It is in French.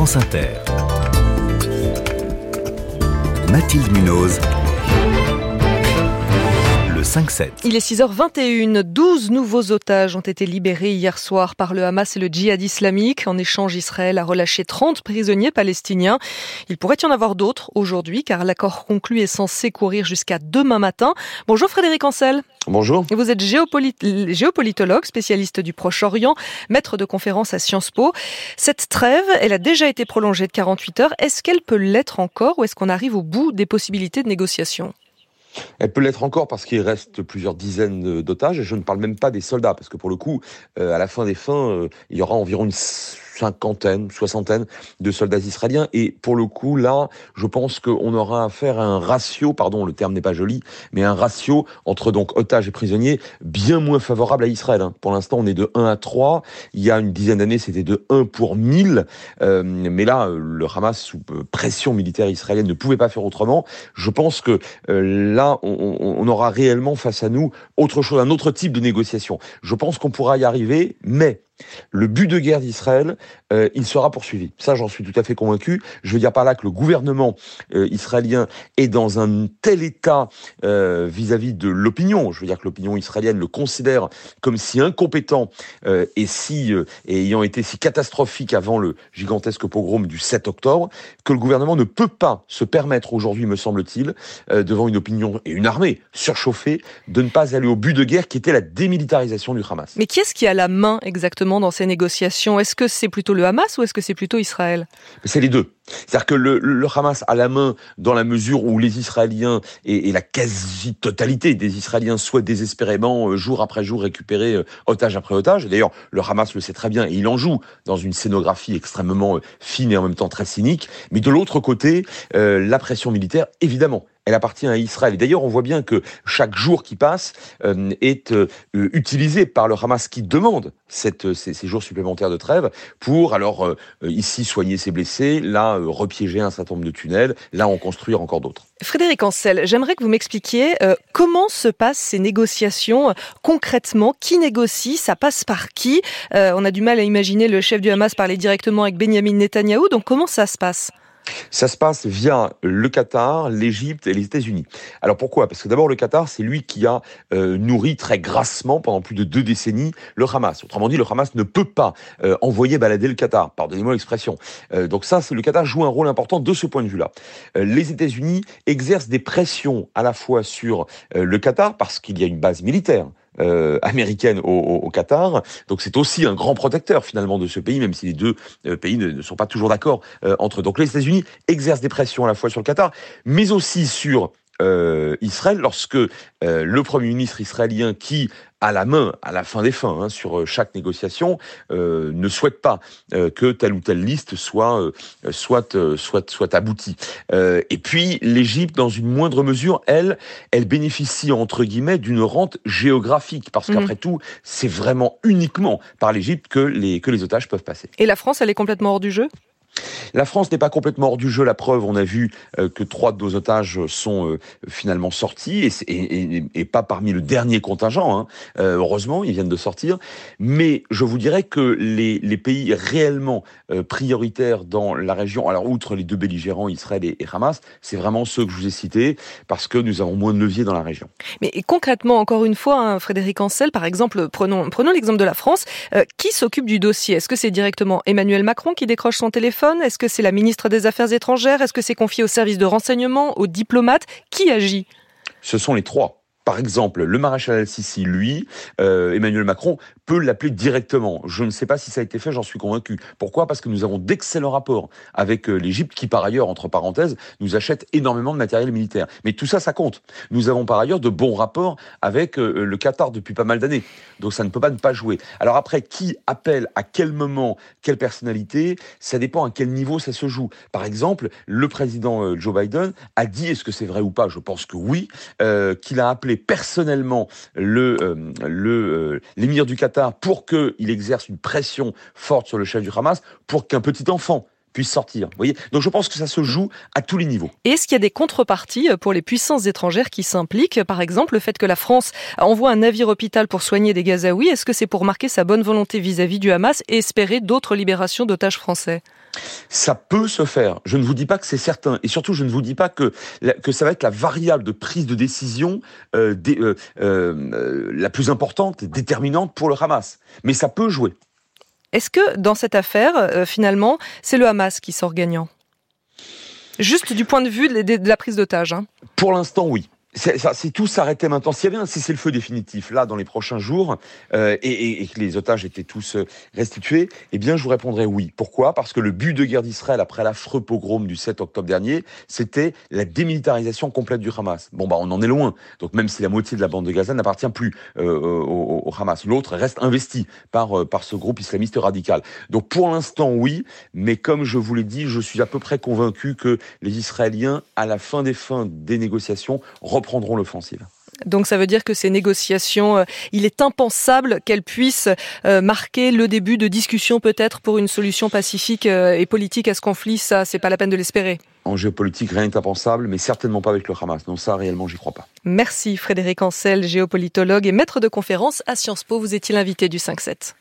France Inter. Mathilde Munoz. Le 5-7. Il est 6h21. 12 nouveaux otages ont été libérés hier soir par le Hamas et le djihad islamique. En échange, Israël a relâché 30 prisonniers palestiniens. Il pourrait y en avoir d'autres aujourd'hui car l'accord conclu est censé courir jusqu'à demain matin. Bonjour Frédéric Ancel. Bonjour. Vous êtes géopolitologue, spécialiste du Proche-Orient, maître de conférence à Sciences Po. Cette trêve, elle a déjà été prolongée de 48 heures. Est-ce qu'elle peut l'être encore ou est-ce qu'on arrive au bout des possibilités de négociation? Elle peut l'être encore parce qu'il reste plusieurs dizaines d'otages, et je ne parle même pas des soldats, parce que pour le coup, euh, à la fin des fins, euh, il y aura environ une cinquantaine, soixantaine de soldats israéliens. Et pour le coup, là, je pense qu'on aura affaire à un ratio, pardon, le terme n'est pas joli, mais un ratio entre donc otages et prisonniers bien moins favorable à Israël. Hein. Pour l'instant, on est de 1 à 3. Il y a une dizaine d'années, c'était de 1 pour 1000. Euh, mais là, le Hamas, sous pression militaire israélienne, ne pouvait pas faire autrement. Je pense que euh, là, on, on aura réellement face à nous autre chose, un autre type de négociation. Je pense qu'on pourra y arriver, mais le but de guerre d'Israël, euh, il sera poursuivi. Ça, j'en suis tout à fait convaincu. Je veux dire par là que le gouvernement euh, israélien est dans un tel état euh, vis-à-vis de l'opinion. Je veux dire que l'opinion israélienne le considère comme si incompétent et si et ayant été si catastrophique avant le gigantesque pogrom du 7 octobre, que le gouvernement ne peut pas se permettre aujourd'hui, me semble-t-il, devant une opinion et une armée surchauffée, de ne pas aller au but de guerre qui était la démilitarisation du Hamas. Mais qui est-ce qui a la main exactement? Dans ces négociations? Est-ce que c'est plutôt le Hamas ou est-ce que c'est plutôt Israël? C'est les deux. C'est-à-dire que le, Hamas a la main dans la mesure où les Israéliens et, la quasi-totalité des Israéliens souhaitent désespérément, euh, jour après jour, récupérer euh, otage après otage. D'ailleurs, le Hamas le sait très bien et il en joue dans une scénographie extrêmement euh, fine et en même temps très cynique. Mais de l'autre côté, la pression militaire, évidemment, elle appartient à Israël. Et d'ailleurs, on voit bien que chaque jour qui passe euh, est euh, utilisé par le Hamas qui demande cette, ces, jours supplémentaires de trêve pour, alors, euh, ici, soigner ses blessés, là, repiéger un certain nombre de tunnels, là, en construire encore d'autres. Frédéric Ancel, j'aimerais que vous m'expliquiez comment se passent ces négociations concrètement? Qui négocie? Ça passe par qui? On a du mal à imaginer le chef du Hamas parler directement avec Benjamin Netanyahou. Donc, comment ça se passe? Ça se passe via le Qatar, l'Égypte et les États-Unis. Alors pourquoi? Parce que d'abord le Qatar, c'est lui qui a euh, nourri très grassement pendant plus de deux décennies le Hamas. Autrement dit, le Hamas ne peut pas euh, envoyer balader le Qatar. Pardonnez-moi l'expression. Euh, donc ça, le Qatar joue un rôle important de ce point de vue-là. les États-Unis exercent des pressions à la fois sur le Qatar parce qu'il y a une base militaire euh, américaine au, Qatar. Donc c'est aussi un grand protecteur finalement de ce pays, même si les deux euh, pays ne, sont pas toujours d'accord euh, entre eux. Donc les États-Unis exercent des pressions à la fois sur le Qatar, mais aussi sur euh, Israël lorsque euh, le Premier ministre israélien qui a la main à la fin des fins hein, sur euh, chaque négociation ne souhaite pas que telle ou telle liste soit soit soit soit aboutie. et puis l'Égypte, dans une moindre mesure, elle, elle bénéficie entre guillemets d'une rente géographique parce qu'après mhm. tout, c'est vraiment uniquement par l'Égypte que les que les otages peuvent passer. Et la France, elle est complètement hors du jeu? La France n'est pas complètement hors du jeu. La preuve, on a vu euh, que trois de nos otages sont euh, finalement sortis et, pas parmi le dernier contingent. Hein. Euh, heureusement, ils viennent de sortir. Mais je vous dirais que les, pays réellement prioritaires dans la région, alors outre les deux belligérants, Israël et, Hamas, c'est vraiment ceux que je vous ai cités parce que nous avons moins de levier dans la région. Mais concrètement, encore une fois, hein, Frédéric Ancel, par exemple, prenons, l'exemple de la France. qui s'occupe du dossier? Est-ce que c'est directement Emmanuel Macron qui décroche son téléphone? Que c'est la ministre des Affaires étrangères? Est-ce que c'est confié au service de renseignement, aux diplomates? Qui agit? Ce sont les trois. Par exemple, le maréchal Al-Sisi, lui, euh, Emmanuel Macron, peut l'appeler directement. Je ne sais pas si ça a été fait, j'en suis convaincu. Pourquoi? Parce que nous avons d'excellents rapports avec euh, l'Égypte, qui par ailleurs, entre parenthèses, nous achète énormément de matériel militaire. Mais tout ça, ça compte. Nous avons par ailleurs de bons rapports avec euh, le Qatar depuis pas mal d'années. Donc ça ne peut pas ne pas jouer. Alors après, qui appelle à quel moment, quelle personnalité, ça dépend à quel niveau ça se joue. Par exemple, le président Joe Biden a dit, est-ce que c'est vrai ou pas? Je pense que oui, qu'il a appelé personnellement le le l'émir du Qatar pour qu'il exerce une pression forte sur le chef du Hamas, pour qu'un petit enfant puissent sortir. Vous voyez Donc je pense que ça se joue à tous les niveaux. Est-ce qu'il y a des contreparties pour les puissances étrangères qui s'impliquent? Par exemple, le fait que la France envoie un navire hôpital pour soigner des Gazaouis, est-ce que c'est pour marquer sa bonne volonté vis-à-vis du Hamas et espérer d'autres libérations d'otages français? Ça peut se faire. Je ne vous dis pas que c'est certain. Et surtout, je ne vous dis pas que, que ça va être la variable de prise de décision euh, euh, euh, la plus importante déterminante pour le Hamas. Mais ça peut jouer. Est-ce que dans cette affaire, euh, finalement, c'est le Hamas qui sort gagnant? Juste du point de vue de la prise d'otage. Hein. Pour l'instant, oui si tout s'arrêtait maintenant, s'il y un cessez-le-feu définitif là dans les prochains jours euh, et, que les otages étaient tous euh, restitués, eh bien je vous répondrais oui. Pourquoi? Parce que le but de guerre d'Israël après l'affreux pogrom du 7 octobre dernier, c'était la démilitarisation complète du Hamas. Bon bah on en est loin. Donc même si la moitié de la bande de Gaza n'appartient plus euh, au, Hamas, l'autre reste investi par par ce groupe islamiste radical. Donc pour l'instant oui, mais comme je vous l'ai dit, je suis à peu près convaincu que les Israéliens, à la fin des fins des négociations, reprendront l'offensive. Donc ça veut dire que ces négociations, euh, il est impensable qu'elles puissent euh, marquer le début de discussions peut-être pour une solution pacifique euh, et politique à ce conflit. Ça, c'est pas la peine de l'espérer. En géopolitique, rien n'est impensable, mais certainement pas avec le Hamas. Donc ça, réellement, j'y crois pas. Merci Frédéric Ancel, géopolitologue et maître de conférence à Sciences Po. Vous étiez l'invité du 5-7.